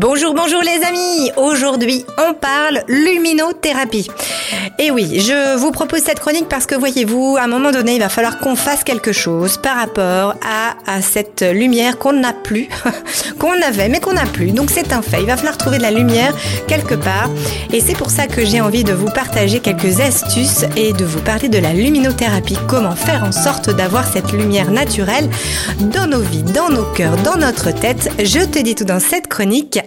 Bonjour, bonjour les amis Aujourd'hui, on parle luminothérapie. Et oui, je vous propose cette chronique parce que voyez-vous, à un moment donné, il va falloir qu'on fasse quelque chose par rapport à, à cette lumière qu'on n'a plus, qu'on avait mais qu'on n'a plus. Donc c'est un fait, il va falloir trouver de la lumière quelque part. Et c'est pour ça que j'ai envie de vous partager quelques astuces et de vous parler de la luminothérapie. Comment faire en sorte d'avoir cette lumière naturelle dans nos vies, dans nos cœurs, dans notre tête. Je te dis tout dans cette chronique.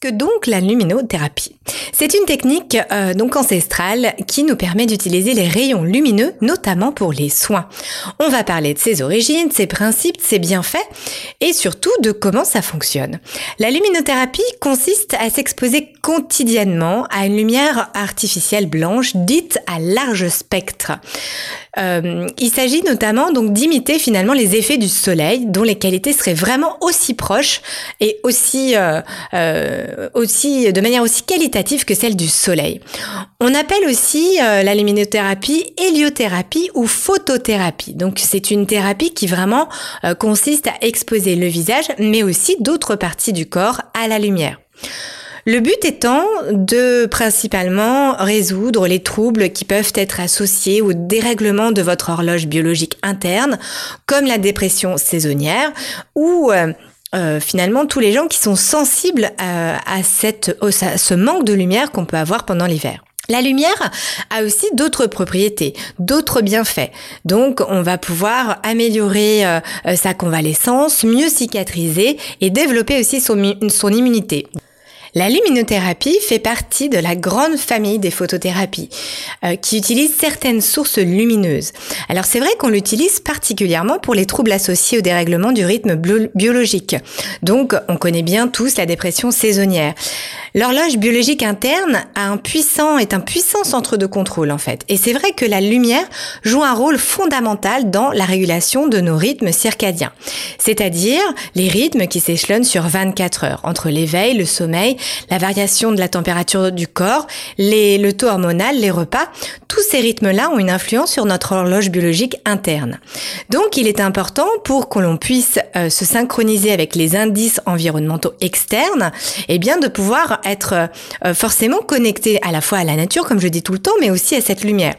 que donc la luminothérapie C'est une technique euh, donc ancestrale qui nous permet d'utiliser les rayons lumineux, notamment pour les soins. On va parler de ses origines, ses principes, ses bienfaits et surtout de comment ça fonctionne. La luminothérapie consiste à s'exposer quotidiennement à une lumière artificielle blanche dite à large spectre. Euh, il s'agit notamment donc d'imiter finalement les effets du soleil, dont les qualités seraient vraiment aussi proches et aussi euh, euh, aussi de manière aussi qualitative que celle du soleil. On appelle aussi la luminothérapie héliothérapie ou photothérapie. Donc c'est une thérapie qui vraiment consiste à exposer le visage, mais aussi d'autres parties du corps à la lumière. Le but étant de principalement résoudre les troubles qui peuvent être associés au dérèglement de votre horloge biologique interne, comme la dépression saisonnière ou euh, euh, finalement tous les gens qui sont sensibles à, cette, à ce manque de lumière qu'on peut avoir pendant l'hiver. La lumière a aussi d'autres propriétés, d'autres bienfaits. Donc, on va pouvoir améliorer euh, sa convalescence, mieux cicatriser et développer aussi son immunité. La luminothérapie fait partie de la grande famille des photothérapies euh, qui utilisent certaines sources lumineuses. Alors c'est vrai qu'on l'utilise particulièrement pour les troubles associés au dérèglement du rythme biologique. Donc on connaît bien tous la dépression saisonnière. L'horloge biologique interne a puissant est un puissant centre de contrôle en fait. Et c'est vrai que la lumière joue un rôle fondamental dans la régulation de nos rythmes circadiens. C'est-à-dire les rythmes qui s'échelonnent sur 24 heures entre l'éveil, le sommeil la variation de la température du corps, le taux hormonal, les repas, tous ces rythmes-là ont une influence sur notre horloge biologique interne. Donc il est important pour que l'on puisse euh, se synchroniser avec les indices environnementaux externes, et eh bien de pouvoir être euh, forcément connecté à la fois à la nature, comme je dis tout le temps, mais aussi à cette lumière.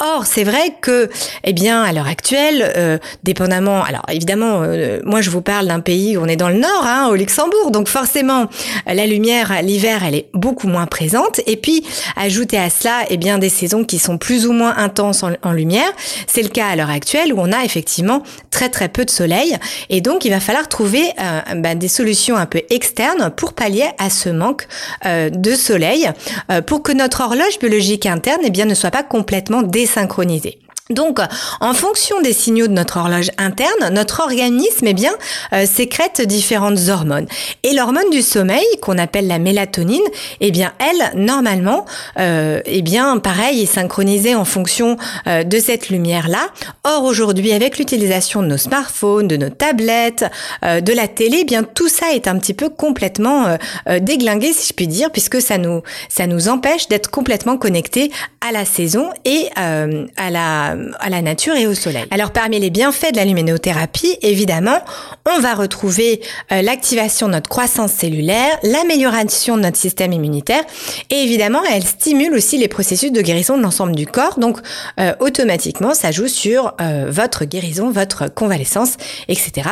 Or, c'est vrai que, eh bien, à l'heure actuelle, euh, dépendamment, alors évidemment, moi je vous parle d'un pays où on est dans le nord, hein, au Luxembourg, donc forcément, la lumière l'hiver, elle est beaucoup moins présente. Et puis, ajouter à cela, eh bien, des saisons qui sont plus ou moins intenses en, lumière. C'est le cas à l'heure actuelle où on a effectivement très très peu de soleil. Et donc, il va falloir trouver euh, bah, des solutions un peu externes pour pallier à ce manque euh, de soleil, euh, pour que notre horloge biologique interne, eh bien, ne soit pas complètement désynchronisée. Donc, en fonction des signaux de notre horloge interne, notre organisme eh bien, euh, sécrète différentes hormones. Et l'hormone du sommeil, qu'on appelle la mélatonine, eh bien, elle, normalement, euh, eh bien, pareil, est synchronisée en fonction euh, de cette lumière-là. Or, aujourd'hui, avec l'utilisation de nos smartphones, de nos tablettes, de la télé, eh bien, tout ça est un petit peu complètement déglingué, si je puis dire, puisque ça nous, ça nous empêche d'être complètement connectés à la saison et à la à la nature et au soleil. Alors parmi les bienfaits de la luminothérapie, évidemment, on va retrouver euh, l'activation de notre croissance cellulaire, l'amélioration de notre système immunitaire et évidemment, elle stimule aussi les processus de guérison de l'ensemble du corps. Donc euh, automatiquement, ça joue sur euh, votre guérison, votre convalescence, etc.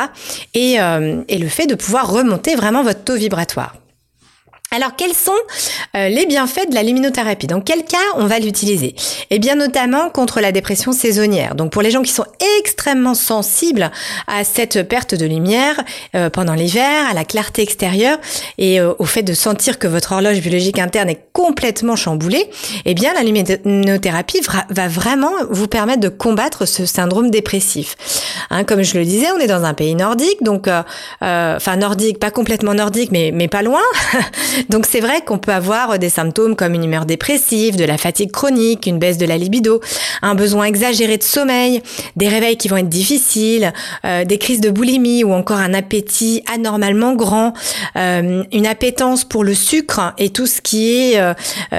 Et, et le fait de pouvoir remonter vraiment votre taux vibratoire. Alors quels sont euh, les bienfaits de la luminothérapie Dans quel cas on va l'utiliser? Eh bien notamment contre la dépression saisonnière. Donc pour les gens qui sont extrêmement sensibles à cette perte de lumière euh, pendant l'hiver, à la clarté extérieure et euh, au fait de sentir que votre horloge biologique interne est complètement chamboulée, eh bien la luminothérapie va vraiment vous permettre de combattre ce syndrome dépressif. Hein, comme je le disais, on est dans un pays nordique, donc enfin nordique, pas complètement nordique, mais mais pas loin. Donc c'est vrai qu'on peut avoir des symptômes comme une humeur dépressive, de la fatigue chronique, une baisse de la libido, un besoin exagéré de sommeil, des réveils qui vont être difficiles, euh, des crises de boulimie ou encore un appétit anormalement grand, euh, une appétence pour le sucre et tout ce qui est euh,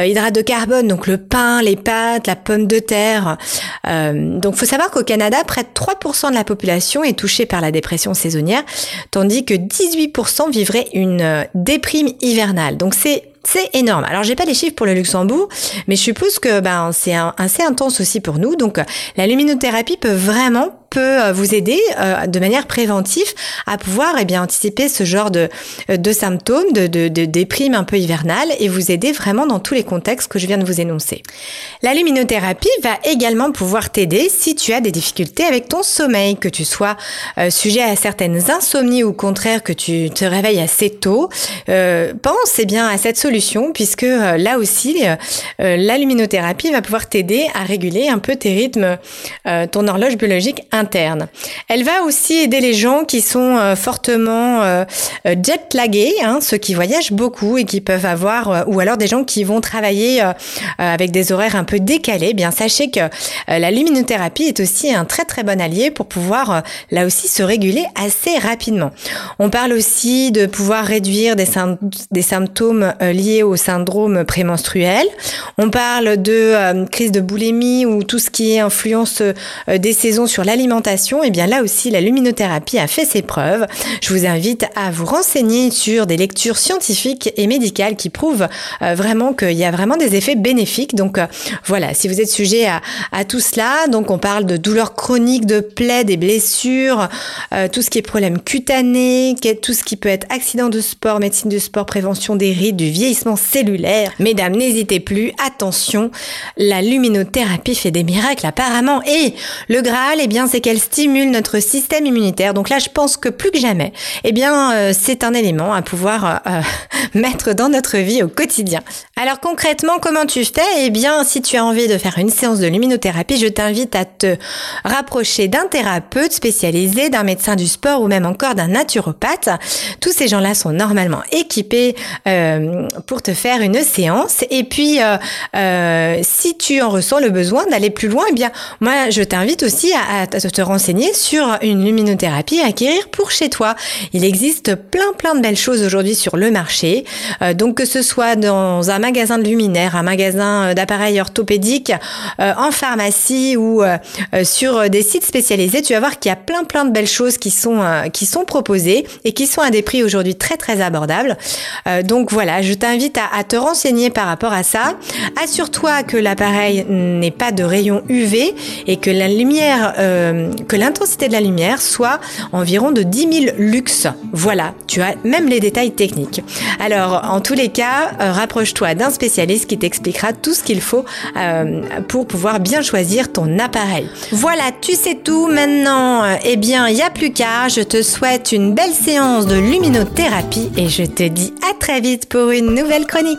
hydrate de carbone, donc le pain, les pâtes, la pomme de terre. donc faut savoir qu'au Canada, près de 3% de la population est touchée par la dépression saisonnière, tandis que 18% vivraient une déprime hivernale. Donc c'est c'est énorme. Alors j'ai pas les chiffres pour le Luxembourg, mais je suppose que ben c'est assez intense aussi pour nous. Donc la luminothérapie peut vraiment peut euh, vous aider euh, de manière préventive à pouvoir eh bien anticiper ce genre de, de symptômes, de, de, déprime un peu hivernale et vous aider vraiment dans tous les contextes que je viens de vous énoncer. La luminothérapie va également pouvoir t'aider si tu as des difficultés avec ton sommeil, que tu sois euh, sujet à certaines insomnies ou au contraire que tu te réveilles assez tôt. pense eh bien à cette solution puisque là aussi la luminothérapie va pouvoir t'aider à réguler un peu tes rythmes, ton horloge biologique Elle va aussi aider les gens qui sont euh, fortement euh, euh, jet-lagués, hein, ceux qui voyagent beaucoup et qui peuvent avoir, ou alors des gens qui vont travailler avec des horaires un peu décalés. Eh bien, sachez que la luminothérapie est aussi un très très bon allié pour pouvoir là aussi se réguler assez rapidement. On parle aussi de pouvoir réduire des, symptômes liés au syndrome prémenstruel. On parle de crise de boulimie ou tout ce qui est influence des saisons sur l'alimentation et eh bien là aussi, la luminothérapie a fait ses preuves. Je vous invite à vous renseigner sur des lectures scientifiques et médicales qui prouvent euh, vraiment qu'il y a vraiment des effets bénéfiques. Donc euh, voilà, si vous êtes sujet à, tout cela, donc on parle de douleurs chroniques, de plaies, des blessures, euh, tout ce qui est problème cutané, tout ce qui peut être accident de sport, médecine du sport, prévention des rides, du vieillissement cellulaire. Mesdames, n'hésitez plus, attention, la luminothérapie fait des miracles apparemment. Et le Graal, eh bien, c'est qu'elle stimule notre système immunitaire. Donc là, je pense que plus que jamais, eh bien, euh, c'est un élément à pouvoir euh, mettre dans notre vie au quotidien. Alors concrètement, comment tu fais? Eh bien, si tu as envie de faire une séance de luminothérapie, je t'invite à te rapprocher d'un thérapeute spécialisé, d'un médecin du sport ou même encore d'un naturopathe. Tous ces gens-là sont normalement équipés euh, pour te faire une séance. Et puis, si tu en ressens le besoin d'aller plus loin, eh bien, moi, je t'invite aussi à, à, te renseigner sur une luminothérapie à acquérir pour chez toi. Il existe plein plein de belles choses aujourd'hui sur le marché. Euh, donc que ce soit dans un magasin de luminaires, un magasin euh, d'appareils orthopédiques, euh, en pharmacie ou sur des sites spécialisés, tu vas voir qu'il y a plein plein de belles choses qui sont qui sont proposées et qui sont à des prix aujourd'hui très très abordables. donc voilà, je t'invite à, à te renseigner par rapport à ça. Assure-toi que l'appareil n'est pas de rayon UV et que la lumière que l'intensité de la lumière soit environ de 10 000 lux. Voilà, tu as même les détails techniques. Alors, en tous les cas, euh, rapproche-toi d'un spécialiste qui t'expliquera tout ce qu'il faut euh, pour pouvoir bien choisir ton appareil. Voilà, tu sais tout. Maintenant, euh, eh bien, il n'y a plus qu'à. Je te souhaite une belle séance de luminothérapie et je te dis à très vite pour une nouvelle chronique.